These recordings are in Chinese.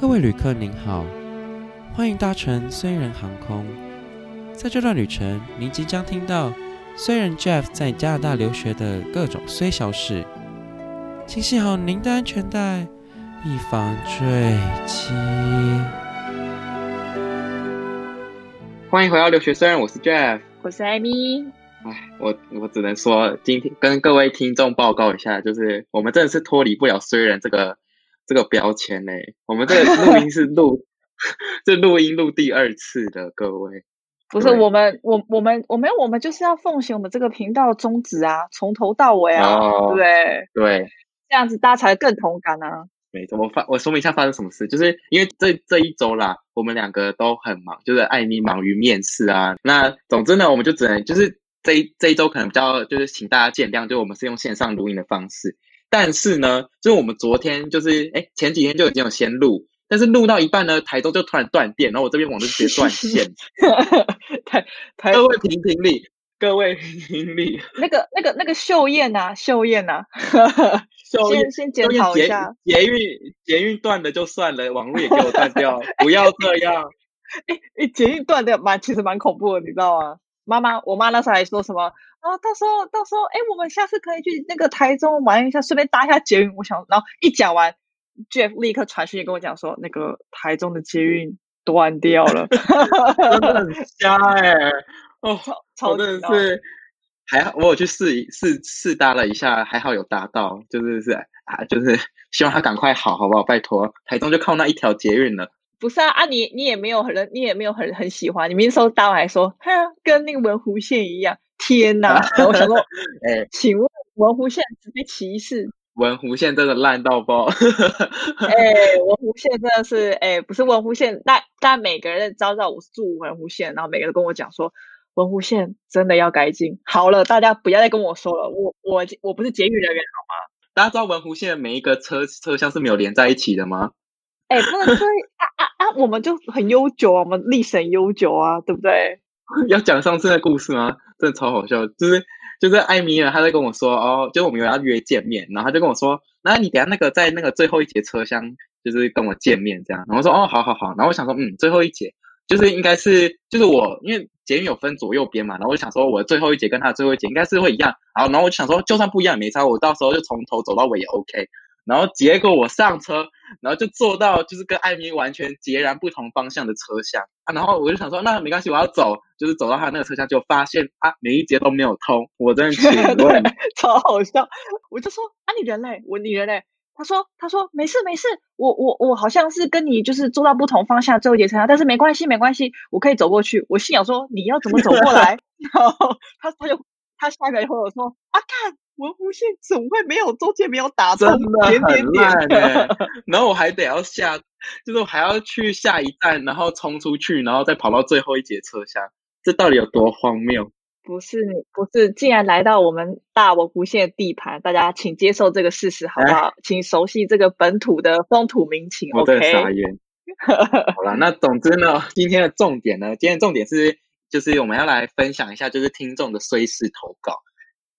各位旅客您好，欢迎搭乘虽然航空。在这段旅程，您即将听到虽然 Jeff 在加拿大留学的各种虽小事，请系好您的安全带，以防坠机。欢迎回到留学虽人，我是 Jeff，我是艾米。哎，我我只能说，今天跟各位听众报告一下，就是我们真的是脱离不了虽然这个。这个标签呢，我们这个录音是录，这录音录第二次的各位，不是我们，我我们我没有我们就是要奉行我们这个频道的宗旨啊，从头到尾啊，哦、对不对？对，这样子大家才更同感啊。没错，我发我说明一下发生什么事，就是因为这这一周啦，我们两个都很忙，就是艾米忙于面试啊。那总之呢，我们就只能就是这一这一周可能比较就是请大家见谅，就我们是用线上录音的方式。但是呢，就是我们昨天就是哎前几天就已经有先录，但是录到一半呢，台中就突然断电，然后我这边网就直接断线。台台各位评评理，各位评评理。那个那个那个秀燕呐，秀燕呐，先先检讨一下。捷运捷运断了就算了，网络也给我断掉，不要这样。哎哎，捷运断的蛮其实蛮恐怖的，你知道吗？妈妈，我妈那时候还说什么？啊，到时候到时候，哎，我们下次可以去那个台中玩一下，顺便搭一下捷运。我想，然后一讲完，Jeff 立刻传讯息跟我讲说，那个台中的捷运断掉了，真的很瞎哎、欸！哦，超真的是还好，我有去试试试搭了一下，还好有搭到，就是是啊，就是希望他赶快好，好不好？拜托，台中就靠那一条捷运了。不是啊，啊你你也没有很你也没有很很喜欢，你明明说搭完还说，哈，跟那个文湖线一样。天哪！我想说，哎、欸，请问文湖线直接歧视？文湖线真的烂到爆！哎、欸，文湖线真的是，哎、欸，不是文湖线，但但每个人都知道我是住文湖线，然后每个人都跟我讲说，文湖线真的要改进。好了，大家不要再跟我说了，我我我不是捷运人员好吗？大家知道文湖线的每一个车车厢是没有连在一起的吗？哎、欸，不能说啊啊啊！我们就很悠久啊，我们历史很悠久啊，对不对？要讲上次的故事吗？真的超好笑，就是就是艾米尔他在跟我说哦，就是我们有要约见面，然后他就跟我说，那你等下那个在那个最后一节车厢，就是跟我见面这样。然后说哦，好好好。然后我想说，嗯，最后一节就是应该是就是我，因为捷运有分左右边嘛，然后我就想说我最后一节跟他的最后一节应该是会一样。然后然后我就想说，就算不一样也没差，我到时候就从头走到尾也 OK。然后结果我上车，然后就坐到就是跟艾米完全截然不同方向的车厢啊。然后我就想说，那没关系，我要走，就是走到他那个车厢，就发现啊，每一节都没有通。我真的请 问，超好笑。我就说啊，你人嘞？我你人嘞？他说他说没事没事，我我我好像是跟你就是坐到不同方向最后一节车厢，但是没关系没关系，我可以走过去。我心想说你要怎么走过来？然后他他就他下一秒就和我说啊，看。文湖线怎么会没有中间没有打通？真的很烂欸！然后我还得要下，就是我还要去下一站，然后冲出去，然后再跑到最后一节车厢，这到底有多荒谬？不是你，不是，既然来到我们大文湖线的地盘，大家请接受这个事实，好不好？欸、请熟悉这个本土的风土民情。我在傻眼。Okay? 好了，那总之呢，今天的重点呢，今天的重点是，就是我们要来分享一下，就是听众的虽事投稿。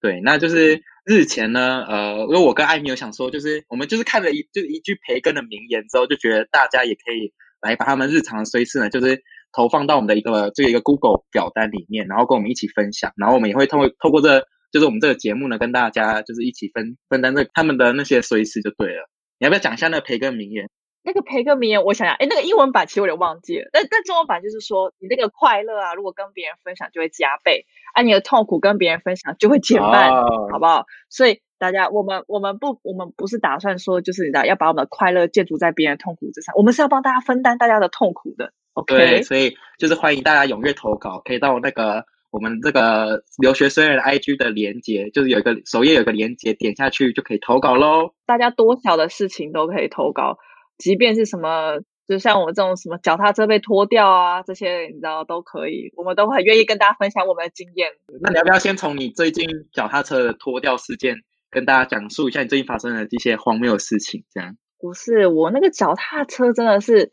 对，那就是日前呢，呃，因为我跟艾米有想说，就是我们就是看了一就一句培根的名言之后，就觉得大家也可以来把他们日常的虽事呢，就是投放到我们的一个这一个 Google 表单里面，然后跟我们一起分享，然后我们也会透过透过这就是我们这个节目呢，跟大家就是一起分分担这他们的那些虽事就对了。你要不要讲一下那培根名言？那个培根名言，我想想，哎，那个英文版其实我有点忘记了，但但中文版就是说，你那个快乐啊，如果跟别人分享就会加倍，而、啊、你的痛苦跟别人分享就会减半，哦、好不好？所以大家，我们我们不我们不是打算说，就是你知道要把我们的快乐建筑在别人的痛苦之上，我们是要帮大家分担大家的痛苦的。OK，对，所以就是欢迎大家踊跃投稿，可以到那个我们这个留学生人的 IG 的连接，就是有一个首页有一个连接，点下去就可以投稿喽。大家多小的事情都可以投稿。即便是什么，就像我这种什么脚踏车被拖掉啊，这些你知道都可以，我们都很愿意跟大家分享我们的经验。那你要不要先从你最近脚踏车的脱掉事件跟大家讲述一下你最近发生的这些荒谬的事情？这样不是我那个脚踏车真的是，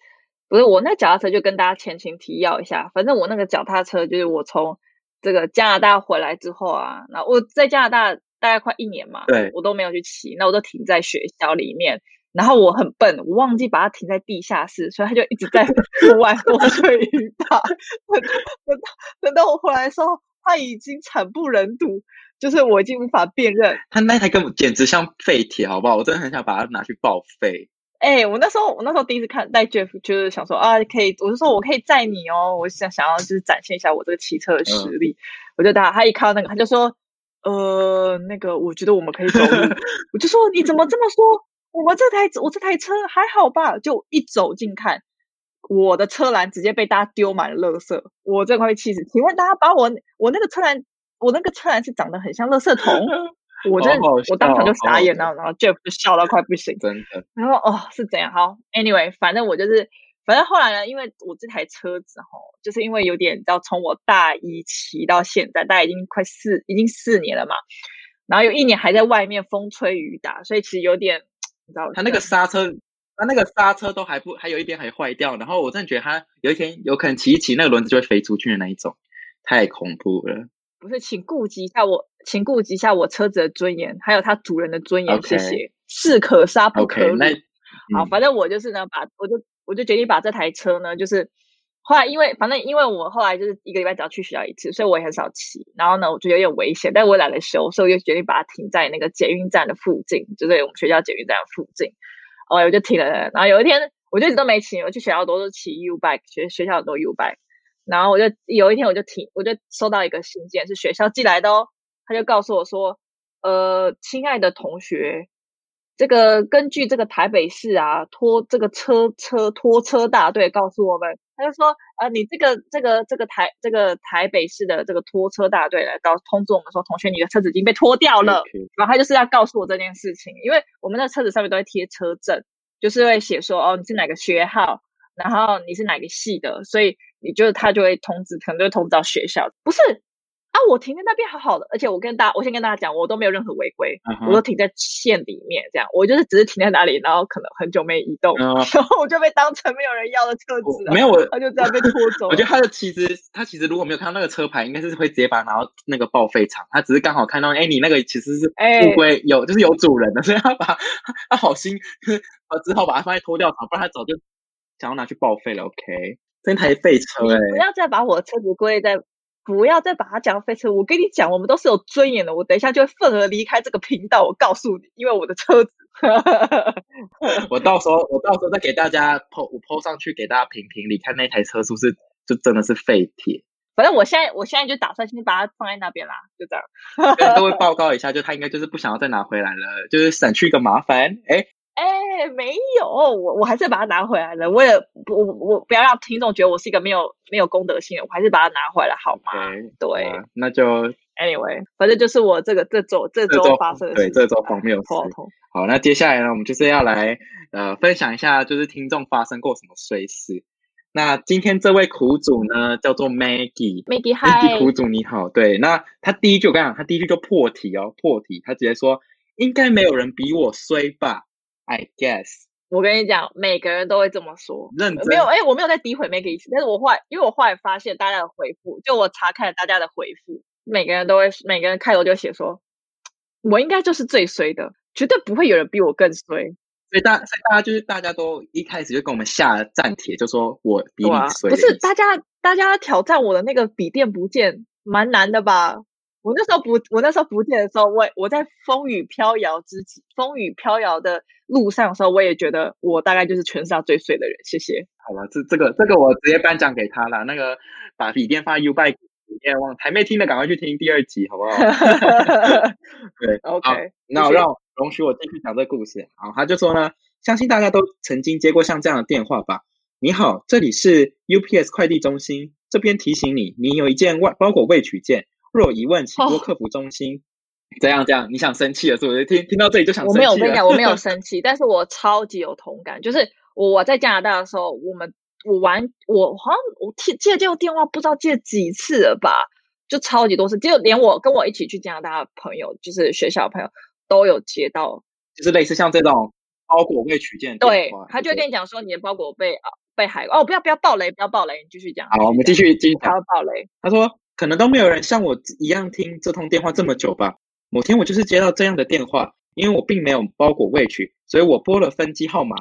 不是我那脚踏车就跟大家前情提要一下，反正我那个脚踏车就是我从这个加拿大回来之后啊，那我在加拿大大概快一年嘛，对，我都没有去骑，那我都停在学校里面。然后我很笨，我忘记把它停在地下室，所以它就一直在户外风吹雨打。等到等到我回来的时候，它已经惨不忍睹，就是我已经无法辨认。它那台根本简直像废铁，好不好？我真的很想把它拿去报废。哎、欸，我那时候我那时候第一次看带 Jeff，就是想说啊，可以，我就说我可以载你哦，我想想要就是展现一下我这个骑车的实力。嗯、我就他他一看到那个，他就说，呃，那个我觉得我们可以走路。我就说你怎么这么说？我们这台我这台车还好吧？就一走近看，我的车篮直接被大家丢满了垃圾，我真快被气死。请问大家把我我那个车篮，我那个车篮是长得很像垃圾桶？我真的，我当场就傻眼了，然后 Jeff 就笑到快不行，真的。然后哦，是怎样？好，Anyway，反正我就是，反正后来呢，因为我这台车子哈，就是因为有点，要从我大一骑到现在，大概已经快四，已经四年了嘛。然后有一年还在外面风吹雨打，所以其实有点，你知道，他那个刹车，他那个刹车都还不，还有一边还坏掉。然后我真的觉得他有一天有可能骑一骑，那个轮子就会飞出去的那一种，太恐怖了。不是，请顾及一下我，请顾及一下我车子的尊严，还有它主人的尊严。谢谢。士可杀不可辱。Okay, 好，反正我就是呢，把我就我就决定把这台车呢，就是后来因为反正因为我后来就是一个礼拜只要去学校一次，所以我也很少骑。然后呢，我觉得有点危险，但我懒得修，所以我就决定把它停在那个捷运站的附近，就是我们学校捷运站的附近。哦，我就停了。然后有一天，我就一直都没骑，我去学校都是骑 U bike，学学校很多 U bike。然后我就有一天我就停，我就收到一个信件，是学校寄来的哦。他就告诉我说：“呃，亲爱的同学，这个根据这个台北市啊拖这个车车拖车大队告诉我们，他就说，呃，你这个这个这个台这个台北市的这个拖车大队来告通知我们说，同学，你的车子已经被拖掉了。然后他就是要告诉我这件事情，因为我们的车子上面都会贴车证，就是会写说，哦，你是哪个学号，然后你是哪个系的，所以。”你就他就会通知，可能就会通知到学校。不是啊，我停在那边好好的，而且我跟大，我先跟大家讲，我都没有任何违规，uh huh. 我都停在线里面，这样，我就是只是停在哪里，然后可能很久没移动，uh huh. 然后我就被当成没有人要的车子了。没有我，他就这样被拖走。我觉得他的其实，他其实如果没有看到那个车牌，应该是会直接把它拿到那个报废厂。他只是刚好看到，哎，你那个其实是乌龟，欸、有就是有主人的，所以他把他好心，呃，只好把它放在拖吊厂，不然他早就想要拿去报废了。OK。真台废车、欸，不要再把我的车子归类在，不要再把它讲废车。我跟你讲，我们都是有尊严的。我等一下就会愤而离开这个频道。我告诉你，因为我的车子，我到时候我到时候再给大家 po 我 po 上去给大家评评理，看那台车是不是就真的是废铁。反正我现在我现在就打算先把它放在那边啦，就这样。跟各位报告一下，就他应该就是不想要再拿回来了，就是省去一个麻烦。哎。哎，没有，我我还是把它拿回来了。我也不，我我不要让听众觉得我是一个没有没有公德心的，我还是把它拿回来，好吗？Okay, 对、啊，那就 anyway，反正就是我这个这周这周发生的事，对，这周荒谬事。好，那接下来呢，我们就是要来呃分享一下，就是听众发生过什么衰事。那今天这位苦主呢，叫做 Maggie，Maggie 苦主你好。对，那他第一句我跟你讲，他第一句就破题哦，破题，他直接说应该没有人比我衰吧。I guess，我跟你讲，每个人都会这么说。认真没有？哎、欸，我没有在诋毁 Maggie 意思，但是我后来，因为我后来发现大家的回复，就我查看了大家的回复，每个人都会，每个人开头就写说，我应该就是最衰的，绝对不会有人比我更衰。所以大，所以大家就是大家都一开始就跟我们下了战帖，就说我比你衰。不是，大家大家挑战我的那个笔电不见，蛮难的吧？我那时候不，我那时候不见的时候，我我在风雨飘摇之际，风雨飘摇的路上的时候，我也觉得我大概就是全世界最衰的人。谢谢。好了，这这个这个我直接颁奖给他了。那个把笔电放 U-bike 笔电忘，还没听的赶快去听第二集，好不好？对，OK。那我让容许我继续讲这个故事。好，他就说呢，相信大家都曾经接过像这样的电话吧？你好，这里是 UPS 快递中心，这边提醒你，你有一件外包裹未取件。若有疑问，请拨客服中心。怎样这样，你想生气了是不是？听听到这里就想生气了。我没有，我跟你讲，我没有生气，但是我超级有同感。就是我我在加拿大的时候，我们我玩，我好像我接接这个电话不知道接几次了吧，就超级多次，就连我跟我一起去加拿大的朋友，就是学校的朋友都有接到，就是类似像这种包裹被取件。对，他就会跟你讲说你的包裹被啊被海哦，不要不要暴雷，不要暴雷，你继续讲。好，我们继续继续讲。他要暴雷，他说。可能都没有人像我一样听这通电话这么久吧。某天我就是接到这样的电话，因为我并没有包裹未取，所以我拨了分机号码，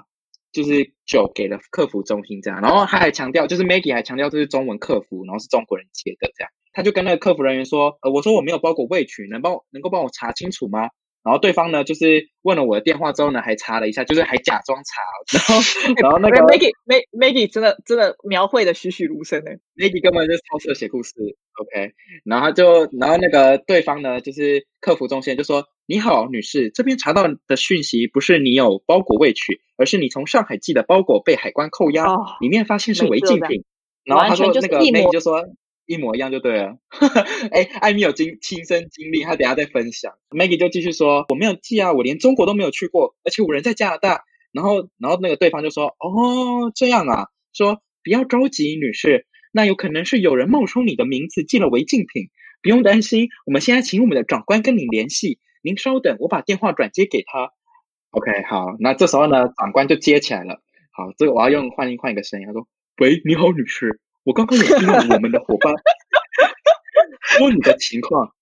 就是九给了客服中心这样。然后他还强调，就是 Maggie 还强调这是中文客服，然后是中国人接的这样。他就跟那个客服人员说，呃，我说我没有包裹未取，能帮我能够帮我查清楚吗？然后对方呢，就是问了我的电话之后呢，还查了一下，就是还假装查，然后然后那个 Maggie Maggie 真的真的描绘的栩栩如生呢。Maggie 根本就是超适合写故事，OK。然后就然后那个对方呢，就是客服中心就说：“你好，女士，这边查到的讯息不是你有包裹未取，而是你从上海寄的包裹被海关扣押，哦、里面发现是违禁品。”然后他说：“那个 Maggie 就说。”一模一样就对了，哎，艾米有经亲身经历，他等下再分享。Maggie 就继续说：“我没有寄啊，我连中国都没有去过，而且我人在加拿大。”然后，然后那个对方就说：“哦，这样啊，说不要着急，女士，那有可能是有人冒充你的名字寄了违禁品，不用担心，我们现在请我们的长官跟你联系，您稍等，我把电话转接给他。”OK，好，那这时候呢，长官就接起来了。好，这个我要用换一换一个声音，他说：“喂，你好，女士。”我刚刚有听到我们的伙伴说你的情况，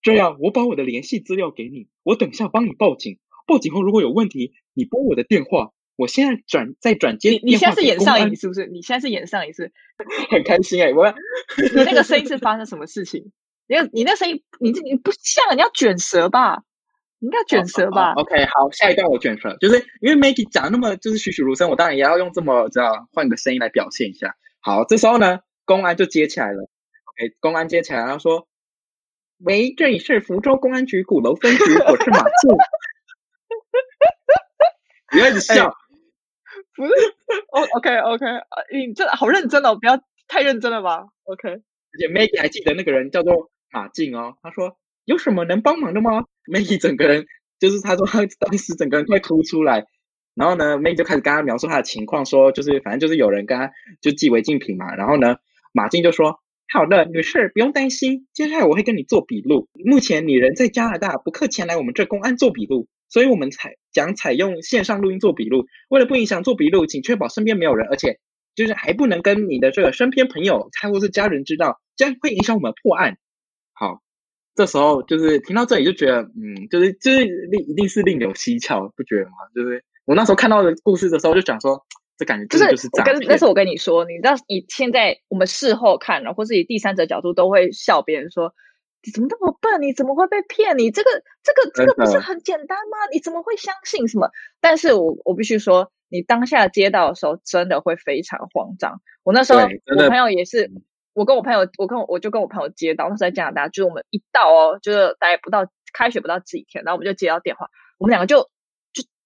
这样我把我的联系资料给你，我等下帮你报警。报警后如果有问题，你拨我的电话，我现在转再转接。你现在是演上瘾是不是？你现在是演上瘾是？很开心哎、欸！我你那个声音是发生什么事情？你你那声音，你这你不像，你要卷舌吧？你应该卷舌吧、哦哦、？OK，好，下一段我卷舌，就是因为 Maggie 讲那么就是栩栩如生，我当然也要用这么这样换个声音来表现一下。好，这时候呢，公安就接起来了。OK，公安接起来，然后说：“喂，这里是福州公安局鼓楼分局，我是马静。”不要一直笑，欸、不是？哦，OK，OK，你这好认真哦，不要太认真了吧？OK。而且 Maggie 还记得那个人叫做马静哦，他说：“有什么能帮忙的吗？”Maggie 整个人就是他说他当时整个人快哭出来。然后呢，May 就开始跟他描述他的情况，说就是反正就是有人跟他就寄违禁品嘛。然后呢，马静就说：“好的，女士不用担心，接下来我会跟你做笔录。目前你人在加拿大，不客前来我们这公安做笔录，所以我们采将采用线上录音做笔录。为了不影响做笔录，请确保身边没有人，而且就是还不能跟你的这个身边朋友、他或是家人知道，这样会影响我们破案。”好，这时候就是听到这里就觉得，嗯，就是就是令一定是另有蹊跷，不觉得吗？就是。我那时候看到的故事的时候，就讲说，这感觉真的就是诈骗。跟那是我跟你说，你知道，以现在我们事后看了，或是以第三者角度，都会笑别人说，你怎么那么笨？你怎么会被骗？你这个这个这个不是很简单吗？你怎么会相信什么？但是我我必须说，你当下接到的时候，真的会非常慌张。我那时候，我朋友也是，我跟我朋友，我跟我我就跟我朋友接到，那时候在加拿大，就是我们一到哦，就是大概不到开学不到几天，然后我们就接到电话，我们两个就。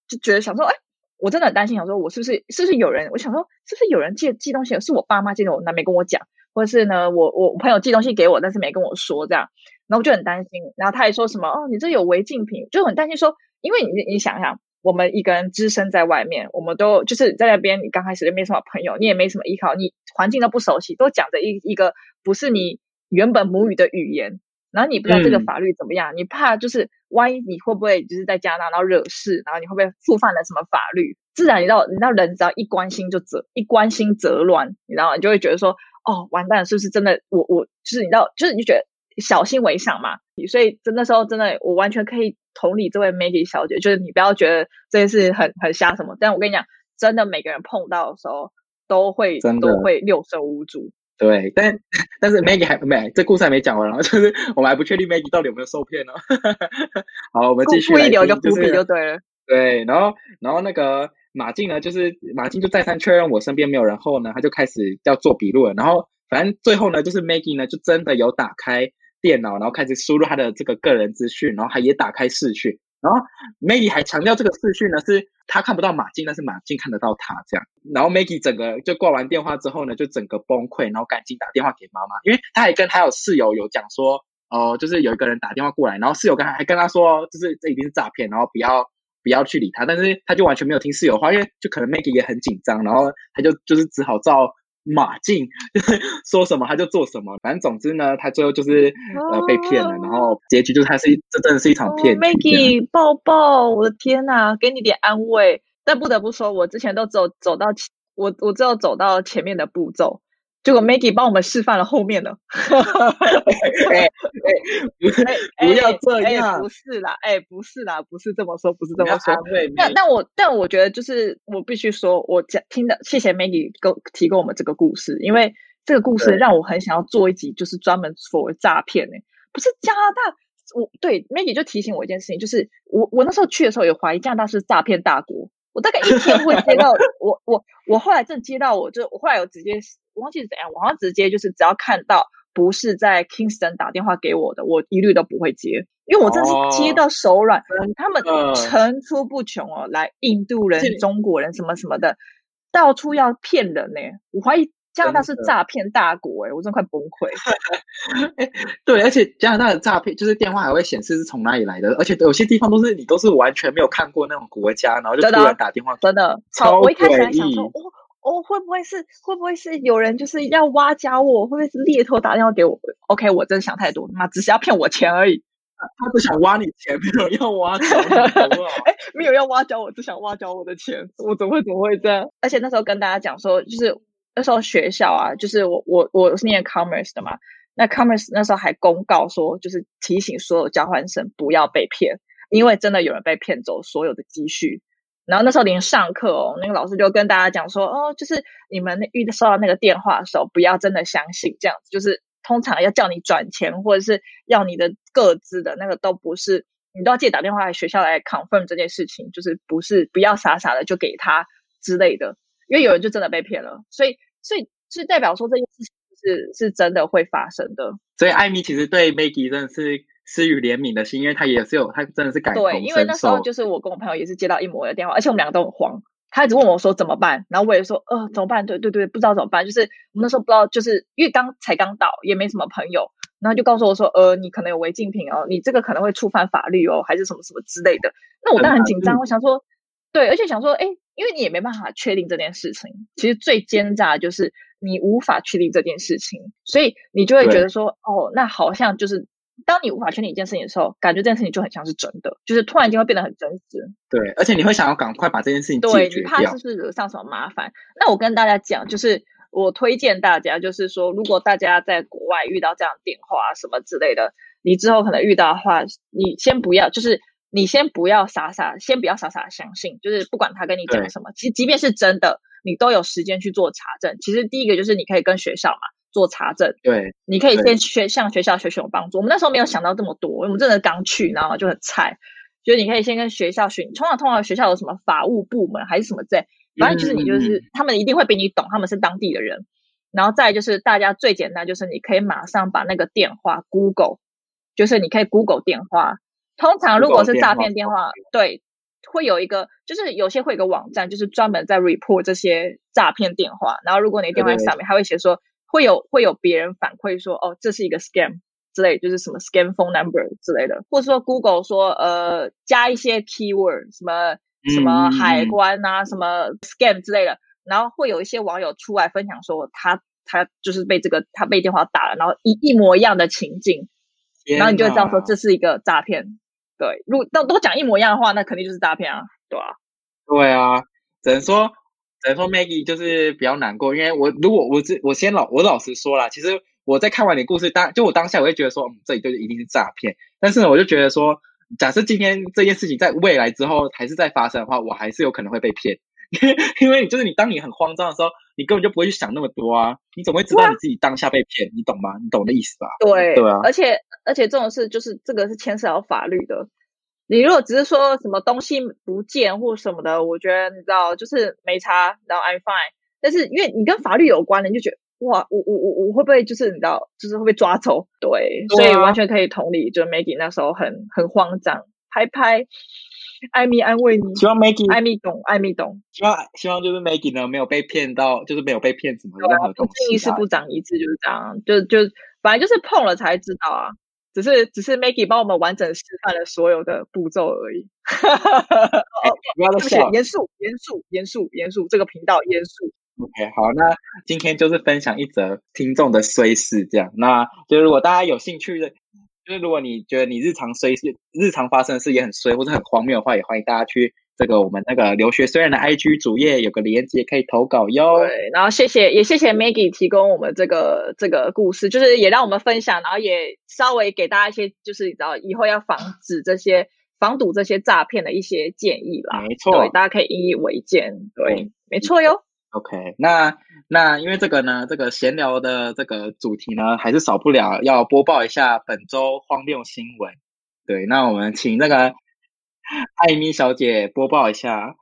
就觉得想说，哎，我真的很担心，想说我是不是是不是有人？我想说，是不是有人寄寄东西？是我爸妈寄的，我那没跟我讲，或者是呢，我我朋友寄东西给我，但是没跟我说这样，然后我就很担心。然后他还说什么，哦，你这有违禁品，就很担心说，因为你你想想，我们一个人只身在外面，我们都就是在那边，你刚开始就没什么朋友，你也没什么依靠，你环境都不熟悉，都讲着一一个不是你原本母语的语言。然后你不知道这个法律怎么样，嗯、你怕就是万一你会不会就是在加拿大然后惹事，然后你会不会触犯了什么法律？自然你知道，你知道人只要一关心就则一关心则乱，你知道吗？你就会觉得说，哦，完蛋，是不是真的？我我就是你知道，就是你就觉得小心为上嘛。所以真的时候真的，我完全可以同理这位 Maggie 小姐，就是你不要觉得这件事很很瞎什么。但我跟你讲，真的每个人碰到的时候都会都会六神无主。对，但但是 Maggie 还没，这故事还没讲完，然后就是我们还不确定 Maggie 到底有没有受骗呢。好，我们继续。故意留一个伏笔就对了。对，然后然后那个马静呢，就是马静就再三确认我身边没有人后呢，他就开始要做笔录了。然后反正最后呢，就是 Maggie 呢就真的有打开电脑，然后开始输入他的这个个人资讯，然后还也打开视讯。然后 Maggie 还强调这个视讯呢是他看不到马静，但是马静看得到他这样。然后 Maggie 整个就挂完电话之后呢，就整个崩溃，然后赶紧打电话给妈妈，因为他还跟他有室友有讲说，哦、就是有一个人打电话过来，然后室友跟他还跟他说，就是这一定是诈骗，然后不要不要去理他。但是他就完全没有听室友话，因为就可能 Maggie 也很紧张，然后他就就是只好照。马进就是说什么他就做什么，反正总之呢，他最后就是呃被骗了，然后结局就是他是一这真的是一场骗局。Maggie 抱抱，我的天呐，给你点安慰。但不得不说，我之前都走走到前，我我只有走到前面的步骤，结果 Maggie 帮我们示范了后面的。哎哎，不要这样，不是啦，哎，不是啦，不是这么说，不是这么说。但但我但我觉得就是我必须说，我讲听的，谢谢 Maggie 给提供我们这个故事，因为这个故事让我很想要做一集，就是专门 for 诈骗呢。不是加拿大，我对 Maggie 就提醒我一件事情，就是我我那时候去的时候有怀疑加拿大是诈骗大国。我大概一天会接到我我我后来正接到我就我后来有直接我忘记是怎样，我好像直接就是只要看到不是在 Kingston 打电话给我的，我一律都不会接，因为我真是接到手软，哦、他们层出不穷哦，来印度人、中国人什么什么的，到处要骗人呢，我怀疑。加拿大是诈骗大国哎、欸，我真的快崩溃。对，而且加拿大的诈骗就是电话还会显示是从哪里来的，而且有些地方都是你都是完全没有看过那种国家，然后就突然打电话，真的超。我一开始还想说，哦哦，会不会是会不会是有人就是要挖角我，会不会是猎头打电话给我？OK，我真的想太多，妈只是要骗我钱而已。他不想挖你钱，没有要挖 哎，没有要挖角我，只想挖角我的钱，我怎么会怎么会这样？而且那时候跟大家讲说，就是。那时候学校啊，就是我我我是念 commerce 的嘛，那 commerce 那时候还公告说，就是提醒所有交换生不要被骗，因为真的有人被骗走所有的积蓄。然后那时候连上课哦，那个老师就跟大家讲说，哦，就是你们遇到收到那个电话的时候，不要真的相信这样子，就是通常要叫你转钱或者是要你的个资的那个都不是，你都要记得打电话来学校来 confirm 这件事情，就是不是不要傻傻的就给他之类的，因为有人就真的被骗了，所以。所以是代表说这件事情是是真的会发生的。所以艾米其实对 Maggie 真的是施予怜悯的心，因为他也是有他真的是感同。对，因为那时候就是我跟我朋友也是接到一模一样的电话，而且我们两个都很慌。他一直问我说怎么办，然后我也说呃怎么办？对对对，不知道怎么办。就是我们那时候不知道，就是因为刚才刚到，也没什么朋友，然后就告诉我说呃你可能有违禁品哦，你这个可能会触犯法律哦，还是什么什么之类的。那我当然很紧张，我想说对，而且想说哎，因为你也没办法确定这件事情，其实最奸诈的就是。你无法确定这件事情，所以你就会觉得说，哦，那好像就是当你无法确定一件事情的时候，感觉这件事情就很像是真的，就是突然间会变得很真实。对，而且你会想要赶快把这件事情解决掉。对，你怕是不是惹上什么麻烦？那我跟大家讲，就是我推荐大家，就是说，如果大家在国外遇到这样的电话什么之类的，你之后可能遇到的话，你先不要，就是你先不要傻傻，先不要傻傻相信，就是不管他跟你讲什么，其实即便是真的。你都有时间去做查证。其实第一个就是你可以跟学校嘛做查证。对，你可以先学向学校学学有帮助。我们那时候没有想到这么多，我们真的刚去，然后就很菜。就是你可以先跟学校学，通常通常学校有什么法务部门还是什么在，反正就是你就是、嗯、他们一定会比你懂，他们是当地的人。然后再就是大家最简单就是你可以马上把那个电话 Google，就是你可以 Google 电话。通常如果是诈骗电话，对。会有一个，就是有些会有个网站，就是专门在 report 这些诈骗电话。然后，如果你电话上面还会写说，会有会有别人反馈说，哦，这是一个 scam 之类，就是什么 scam phone number 之类的，或者说 Google 说，呃，加一些 keyword，什么什么海关啊，嗯、什么 scam 之类的。然后会有一些网友出来分享说，他他就是被这个他被电话打了，然后一一模一样的情境，然后你就会知道说这是一个诈骗。对，如果都都讲一模一样的话，那肯定就是诈骗啊，对啊，对啊，只能说，只能说 Maggie 就是比较难过，因为我如果我这我先老我老实说啦，其实我在看完你故事当就我当下我会觉得说，嗯，这里就一定是诈骗，但是呢，我就觉得说，假设今天这件事情在未来之后还是在发生的话，我还是有可能会被骗。因为就是你，当你很慌张的时候，你根本就不会去想那么多啊！你怎么会知道你自己当下被骗？你懂吗？你懂的意思吧？对对啊！而且而且这种事就是这个是牵涉到法律的。你如果只是说什么东西不见或什么的，我觉得你知道就是没差，然后 I'm fine。但是因为你跟法律有关的，你就觉得哇，我我我我会不会就是你知道，就是会被抓走？对，对啊、所以完全可以同理，就是 Maggie 那时候很很慌张，拍拍。艾米安慰你，希望 Maggie 艾米懂，艾米懂。希望希望就是 Maggie 呢，没有被骗到，就是没有被骗什么任何东西。不经一事不长一智，就是这样。就就反正就是碰了才知道啊，只是只是 Maggie 帮我们完整示范了所有的步骤而已。不要再笑，严肃严肃严肃严肃，这个频道严肃。OK，好，那今天就是分享一则听众的衰事，这样。那就如果大家有兴趣的。就是如果你觉得你日常衰事、日常发生的事也很衰或者很荒谬的话，也欢迎大家去这个我们那个留学虽然的 IG 主页有个连接可以投稿哟。对，然后谢谢也谢谢 Maggie 提供我们这个这个故事，就是也让我们分享，然后也稍微给大家一些就是你知道以后要防止这些防堵这些诈骗的一些建议啦。没错，对，大家可以引以为鉴。对，嗯、没错哟。OK，那那因为这个呢，这个闲聊的这个主题呢，还是少不了要播报一下本周荒谬新闻。对，那我们请那个艾米小姐播报一下。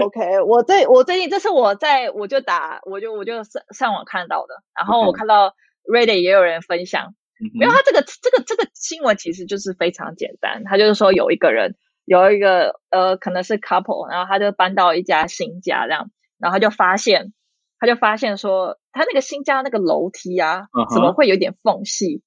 OK，我最我最近这是我在我就打我就我就上上网看到的，然后我看到 Reddit 也有人分享，没有他这个这个这个新闻其实就是非常简单，他就是说有一个人有一个呃可能是 couple，然后他就搬到一家新家这样。然后他就发现，他就发现说，他那个新家那个楼梯啊，uh huh. 怎么会有点缝隙？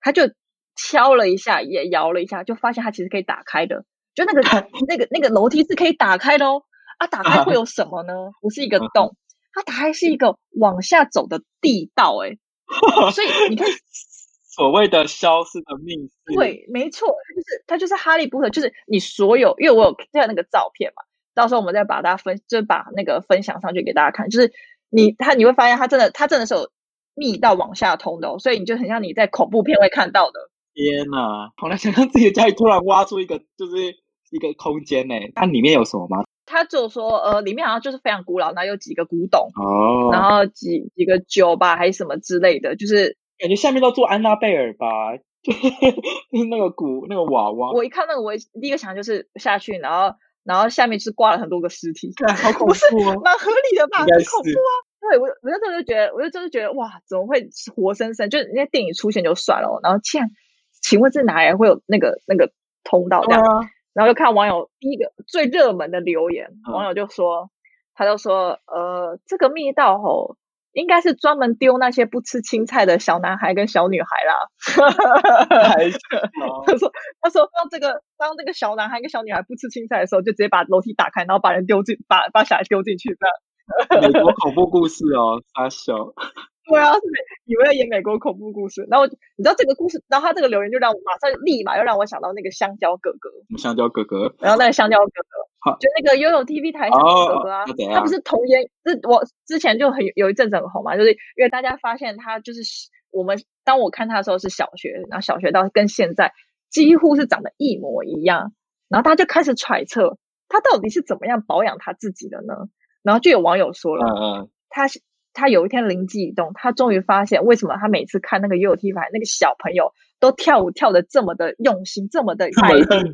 他就敲了一下，也摇了一下，就发现它其实可以打开的。就那个 那个那个楼梯是可以打开的哦。啊，打开会有什么呢？不是一个洞，它打开是一个往下走的地道。哎 所以你看，所谓的消失的密室。对，没错，它就是它就是哈利波特，就是你所有，因为我有看那个照片嘛。到时候我们再把它分，就把那个分享上去给大家看。就是你他你会发现，它真的，它真的是有密道往下通的，哦，所以你就很像你在恐怖片会看到的。天哪，好难想象自己的家里突然挖出一个，就是一个空间呢。它里面有什么吗？他就说，呃，里面好像就是非常古老，然后有几个古董哦，然后几几个酒吧还是什么之类的，就是感觉下面都做安娜贝尔吧，就是那个古那个娃娃。我一看那个，我第一个想的就是下去，然后。然后下面是挂了很多个尸体，对好恐怖，不是蛮合理的吧？很恐怖啊！对我，我那时候就觉得，我就真的觉得，哇，怎么会活生生？就是那些电影出现就算了，然后请请问这哪里会有那个那个通道这样？啊、然后就看网友第一个最热门的留言，嗯、网友就说，他就说，呃，这个密道吼。应该是专门丢那些不吃青菜的小男孩跟小女孩啦。他说：“他说当这个当这个小男孩跟小女孩不吃青菜的时候，就直接把楼梯打开，然后把人丢进把把小孩丢进去，这样。”美国恐怖故事哦，傻笑。对啊，是以为要演美国恐怖故事，然后你知道这个故事，然后他这个留言就让我马上立马又让我想到那个香蕉哥哥。香蕉哥哥。然后那个香蕉哥哥，哈就那个 YOYO TV 台上的哥哥啊，哦、他不是童颜，是我之前就很有一阵子很红嘛，就是因为大家发现他就是我们当我看他的时候是小学，然后小学到跟现在几乎是长得一模一样，然后他就开始揣测他到底是怎么样保养他自己的呢？然后就有网友说了，嗯嗯，他是。他有一天灵机一动，他终于发现为什么他每次看那个 YOYO TV 台那个小朋友都跳舞跳得这么的用心，这么的认真，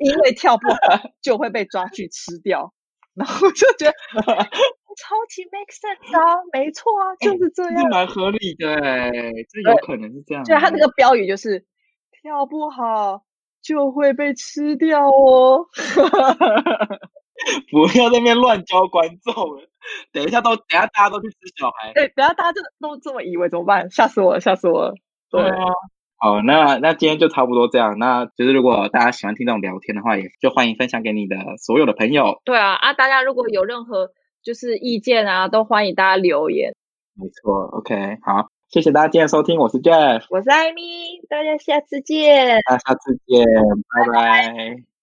因为跳不好就会被抓去吃掉。然后我就觉得 超级 make sense 啊，没错啊，就是这样，蛮合理的哎，这有可能是这样。就他那个标语就是跳不好就会被吃掉哦。不要在那边乱教观众了，等一下都等一下大家都去吃小孩。对，等一下大家就都这么以为怎么办？吓死我了，吓死我了。对啊，好，那那今天就差不多这样。那就是如果大家喜欢听这种聊天的话，也就欢迎分享给你的所有的朋友。对啊，啊，大家如果有任何就是意见啊，都欢迎大家留言。没错，OK，好，谢谢大家今天收听，我是 Jeff，我是艾米，大家下次见。大家下次见，拜拜。拜拜。